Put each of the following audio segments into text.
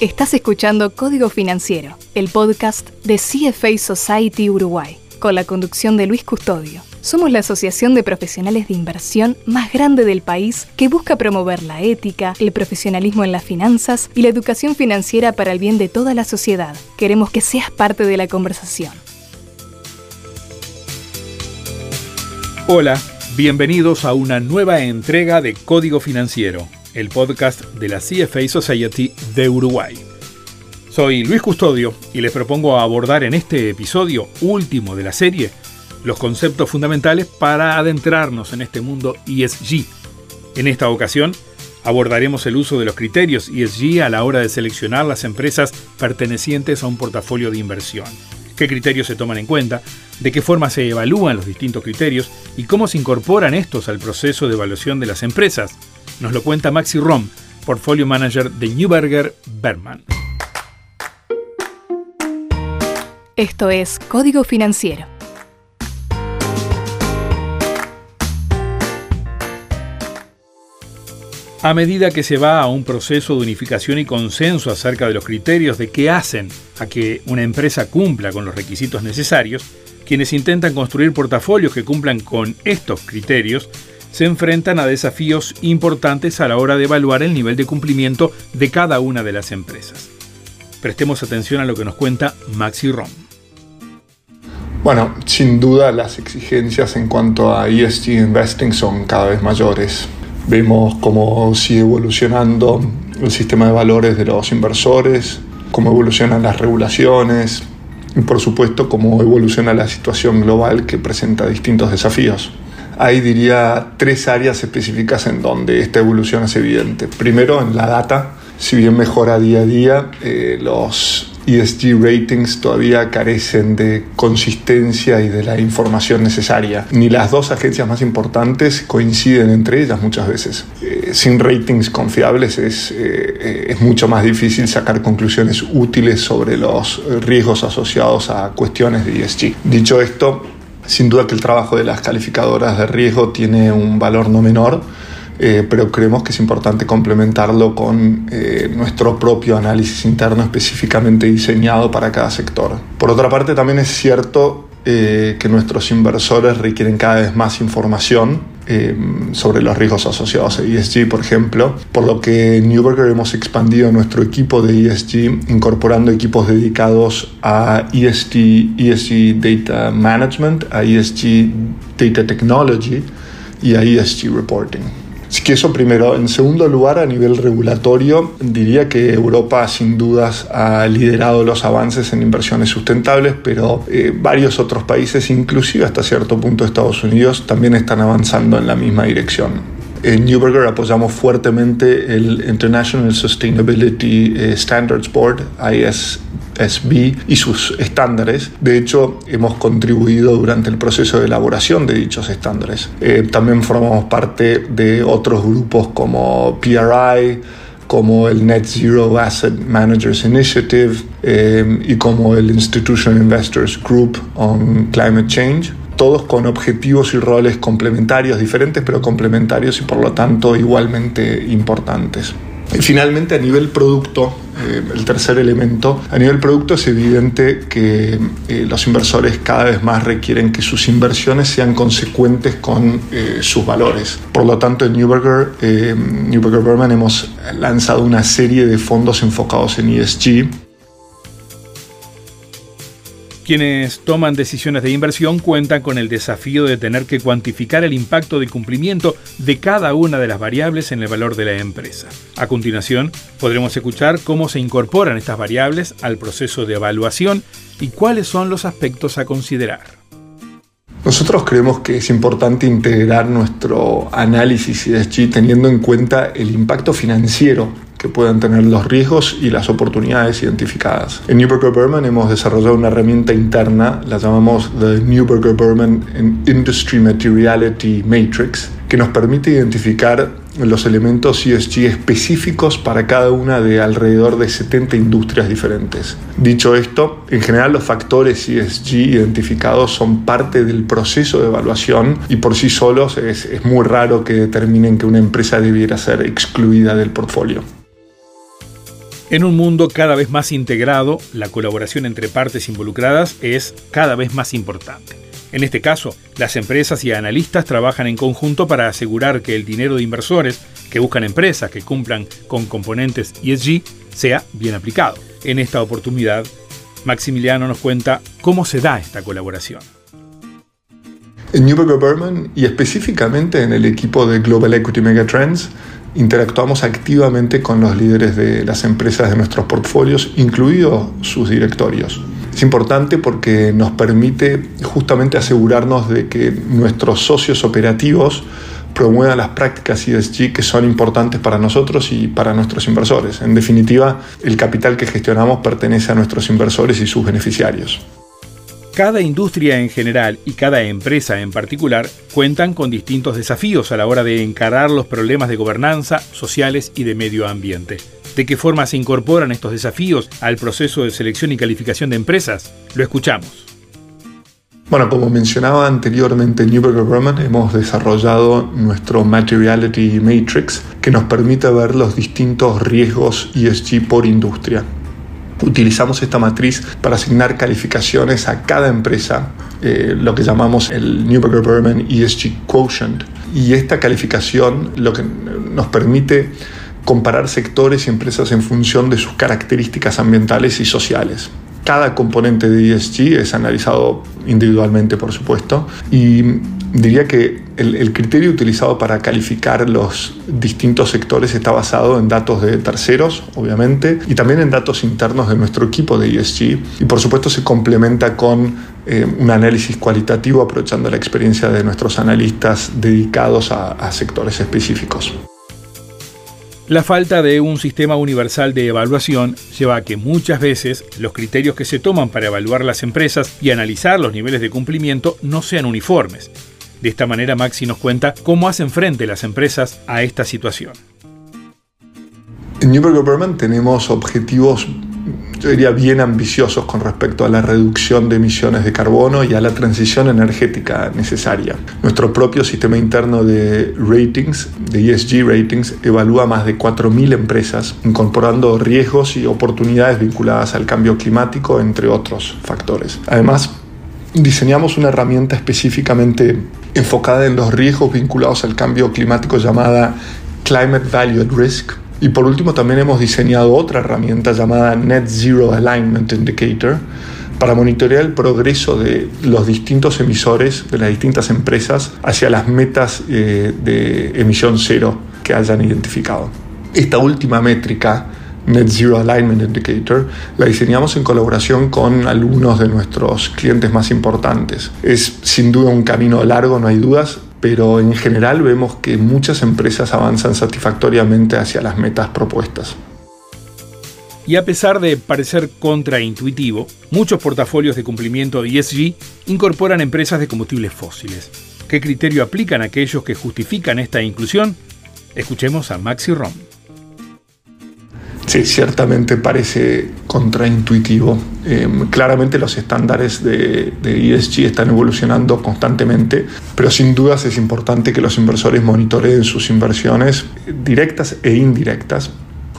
Estás escuchando Código Financiero, el podcast de CFA Society Uruguay, con la conducción de Luis Custodio. Somos la asociación de profesionales de inversión más grande del país que busca promover la ética, el profesionalismo en las finanzas y la educación financiera para el bien de toda la sociedad. Queremos que seas parte de la conversación. Hola, bienvenidos a una nueva entrega de Código Financiero el podcast de la CFA Society de Uruguay. Soy Luis Custodio y les propongo abordar en este episodio último de la serie los conceptos fundamentales para adentrarnos en este mundo ESG. En esta ocasión abordaremos el uso de los criterios ESG a la hora de seleccionar las empresas pertenecientes a un portafolio de inversión. ¿Qué criterios se toman en cuenta? ¿De qué forma se evalúan los distintos criterios? ¿Y cómo se incorporan estos al proceso de evaluación de las empresas? Nos lo cuenta Maxi Rom, portfolio manager de Newberger Berman. Esto es Código Financiero. A medida que se va a un proceso de unificación y consenso acerca de los criterios de qué hacen a que una empresa cumpla con los requisitos necesarios, quienes intentan construir portafolios que cumplan con estos criterios se enfrentan a desafíos importantes a la hora de evaluar el nivel de cumplimiento de cada una de las empresas. Prestemos atención a lo que nos cuenta Maxi Rom. Bueno, sin duda las exigencias en cuanto a ESG investing son cada vez mayores. Vemos cómo sigue evolucionando el sistema de valores de los inversores, cómo evolucionan las regulaciones y por supuesto cómo evoluciona la situación global que presenta distintos desafíos. Hay, diría, tres áreas específicas en donde esta evolución es evidente. Primero, en la data. Si bien mejora día a día, eh, los ESG ratings todavía carecen de consistencia y de la información necesaria. Ni las dos agencias más importantes coinciden entre ellas muchas veces. Eh, sin ratings confiables es, eh, es mucho más difícil sacar conclusiones útiles sobre los riesgos asociados a cuestiones de ESG. Dicho esto, sin duda que el trabajo de las calificadoras de riesgo tiene un valor no menor, eh, pero creemos que es importante complementarlo con eh, nuestro propio análisis interno específicamente diseñado para cada sector. Por otra parte, también es cierto eh, que nuestros inversores requieren cada vez más información eh, sobre los riesgos asociados a ESG, por ejemplo, por lo que en Newberger hemos expandido nuestro equipo de ESG incorporando equipos dedicados a ESG, ESG Data Management, a ESG Data Technology y a ESG Reporting. Así que eso primero. En segundo lugar, a nivel regulatorio, diría que Europa sin dudas ha liderado los avances en inversiones sustentables, pero eh, varios otros países, inclusive hasta cierto punto Estados Unidos, también están avanzando en la misma dirección. En Newberger apoyamos fuertemente el International Sustainability eh, Standards Board, IS, SB y sus estándares. De hecho, hemos contribuido durante el proceso de elaboración de dichos estándares. Eh, también formamos parte de otros grupos como PRI, como el Net Zero Asset Managers Initiative eh, y como el Institutional Investors Group on Climate Change, todos con objetivos y roles complementarios, diferentes pero complementarios y por lo tanto igualmente importantes. Finalmente a nivel producto, eh, el tercer elemento, a nivel producto es evidente que eh, los inversores cada vez más requieren que sus inversiones sean consecuentes con eh, sus valores. Por lo tanto, en Newberger, Newberger Berman hemos lanzado una serie de fondos enfocados en ESG quienes toman decisiones de inversión cuentan con el desafío de tener que cuantificar el impacto de cumplimiento de cada una de las variables en el valor de la empresa. A continuación, podremos escuchar cómo se incorporan estas variables al proceso de evaluación y cuáles son los aspectos a considerar. Nosotros creemos que es importante integrar nuestro análisis ESG teniendo en cuenta el impacto financiero que puedan tener los riesgos y las oportunidades identificadas. En Newberger Berman hemos desarrollado una herramienta interna, la llamamos The Newberger Berman Industry Materiality Matrix, que nos permite identificar los elementos ESG específicos para cada una de alrededor de 70 industrias diferentes. Dicho esto, en general los factores ESG identificados son parte del proceso de evaluación y por sí solos es, es muy raro que determinen que una empresa debiera ser excluida del portfolio. En un mundo cada vez más integrado, la colaboración entre partes involucradas es cada vez más importante. En este caso, las empresas y analistas trabajan en conjunto para asegurar que el dinero de inversores que buscan empresas que cumplan con componentes ESG sea bien aplicado. En esta oportunidad, Maximiliano nos cuenta cómo se da esta colaboración. En Newberger Berman y específicamente en el equipo de Global Equity Megatrends, interactuamos activamente con los líderes de las empresas de nuestros portfolios, incluidos sus directorios. Es importante porque nos permite justamente asegurarnos de que nuestros socios operativos promuevan las prácticas ESG que son importantes para nosotros y para nuestros inversores. En definitiva, el capital que gestionamos pertenece a nuestros inversores y sus beneficiarios. Cada industria en general y cada empresa en particular cuentan con distintos desafíos a la hora de encarar los problemas de gobernanza, sociales y de medio ambiente. ¿De qué forma se incorporan estos desafíos al proceso de selección y calificación de empresas? Lo escuchamos. Bueno, como mencionaba anteriormente en Newberger Berman, hemos desarrollado nuestro Materiality Matrix que nos permite ver los distintos riesgos ESG por industria. Utilizamos esta matriz para asignar calificaciones a cada empresa, eh, lo que llamamos el Newberger Berman ESG Quotient. Y esta calificación lo que nos permite comparar sectores y empresas en función de sus características ambientales y sociales. Cada componente de ESG es analizado individualmente, por supuesto, y diría que el, criterio utilizado para calificar los distintos sectores está basado en datos de terceros, obviamente, y también en datos internos de nuestro equipo de ESG, y por supuesto se complementa con eh, un análisis cualitativo aprovechando la experiencia de nuestros analistas dedicados a sectores específicos. La falta de un sistema universal de evaluación lleva a que muchas veces los criterios que se toman para evaluar las empresas y analizar los niveles de cumplimiento no sean uniformes. De esta manera Maxi nos cuenta cómo hacen frente las empresas a esta situación. En Newberg Government tenemos objetivos yo diría, bien ambiciosos con respecto a la reducción de emisiones de carbono y a la transición energética necesaria. Nuestro propio sistema interno de ratings, de ESG ratings, evalúa más de 4.000 empresas, incorporando riesgos y oportunidades vinculadas al cambio climático, entre otros factores. Además, diseñamos una herramienta específicamente enfocada en los riesgos vinculados al cambio climático llamada Climate Value at Risk, y por último también hemos diseñado otra herramienta llamada Net Zero Alignment Indicator para monitorear el progreso de los distintos emisores de las distintas empresas hacia las metas eh, de emisión cero que hayan identificado. Esta última métrica, Net Zero Alignment Indicator, la diseñamos en colaboración con algunos de nuestros clientes más importantes. Es sin duda un camino largo, no hay dudas, pero en general vemos que muchas empresas avanzan satisfactoriamente hacia las metas propuestas. Y a pesar de parecer contraintuitivo, muchos portafolios de cumplimiento de ESG incorporan empresas de combustibles fósiles. ¿Qué criterio aplican aquellos que justifican esta inclusión? Escuchemos a Maxi Rom. Sí, ciertamente parece contraintuitivo. Em, claramente los estándares de, de, ESG están evolucionando constantemente, pero sin dudas es importante que los inversores monitoreen sus inversiones directas e indirectas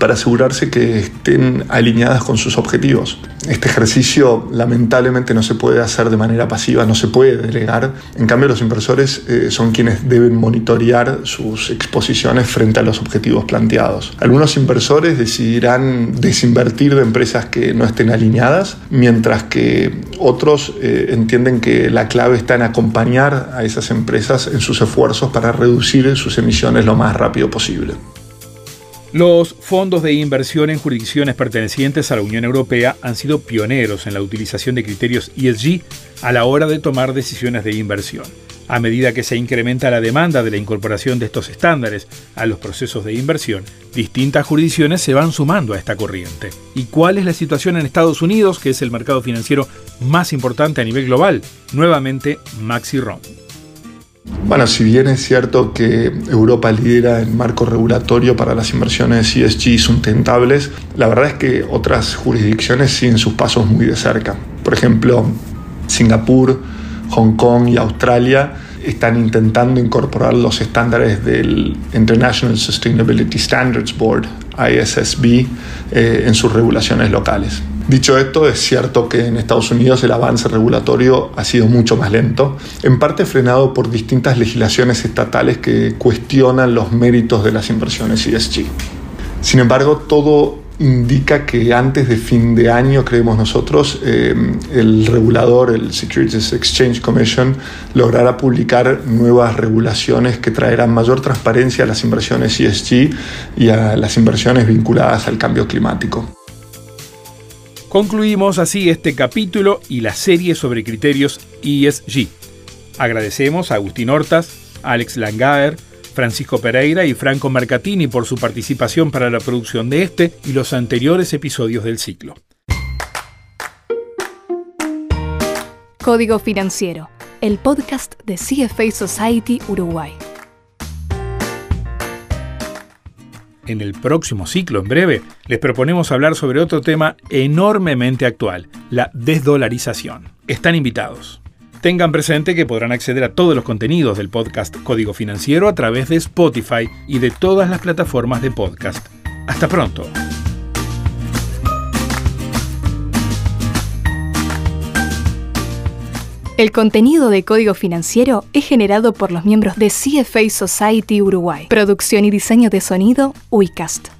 para asegurarse que estén alineadas con sus objetivos. Este ejercicio lamentablemente no se puede hacer de manera pasiva, no se puede delegar. En cambio, los inversores eh, son quienes deben monitorear sus exposiciones frente a los objetivos planteados. Algunos inversores decidirán desinvertir de empresas que no estén alineadas, mientras que otros eh, entienden que la clave está en acompañar a esas empresas en sus esfuerzos para reducir sus emisiones lo más rápido posible. Los fondos de inversión en jurisdicciones pertenecientes a la Unión Europea han sido pioneros en la utilización de criterios ESG a la hora de tomar decisiones de inversión. A medida que se incrementa la demanda de la incorporación de estos estándares a los procesos de inversión, distintas jurisdicciones se van sumando a esta corriente. ¿Y cuál es la situación en Estados Unidos, que es el mercado financiero más importante a nivel global? Nuevamente, Maxi Ron. Bueno, si bien es cierto que Europa lidera el marco regulatorio para las inversiones ESG sustentables, la verdad es que otras jurisdicciones siguen sus pasos muy de cerca. Por ejemplo, Singapur, Hong Kong y Australia están intentando incorporar los estándares del International Sustainability Standards Board, ISSB, eh, en sus regulaciones locales. Dicho esto, es cierto que en Estados Unidos el avance regulatorio ha sido mucho más lento, en parte frenado por distintas legislaciones estatales que cuestionan los méritos de las inversiones ESG. Sin embargo, todo indica que antes de fin de año, creemos nosotros, eh, el regulador, el Securities Exchange Commission, logrará publicar nuevas regulaciones que traerán mayor transparencia a las inversiones ESG y a las inversiones vinculadas al cambio climático. Concluimos así este capítulo y la serie sobre criterios ESG. Agradecemos a Agustín Hortas, Alex Langaer, Francisco Pereira y Franco Mercatini por su participación para la producción de este y los anteriores episodios del ciclo. Código Financiero, el podcast de CFA Society Uruguay. En el próximo ciclo, en breve, les proponemos hablar sobre otro tema enormemente actual, la desdolarización. Están invitados. Tengan presente que podrán acceder a todos los contenidos del podcast Código Financiero a través de Spotify y de todas las plataformas de podcast. Hasta pronto. El contenido de Código Financiero es generado por los miembros de CFA Society Uruguay. Producción y diseño de sonido, UICAST.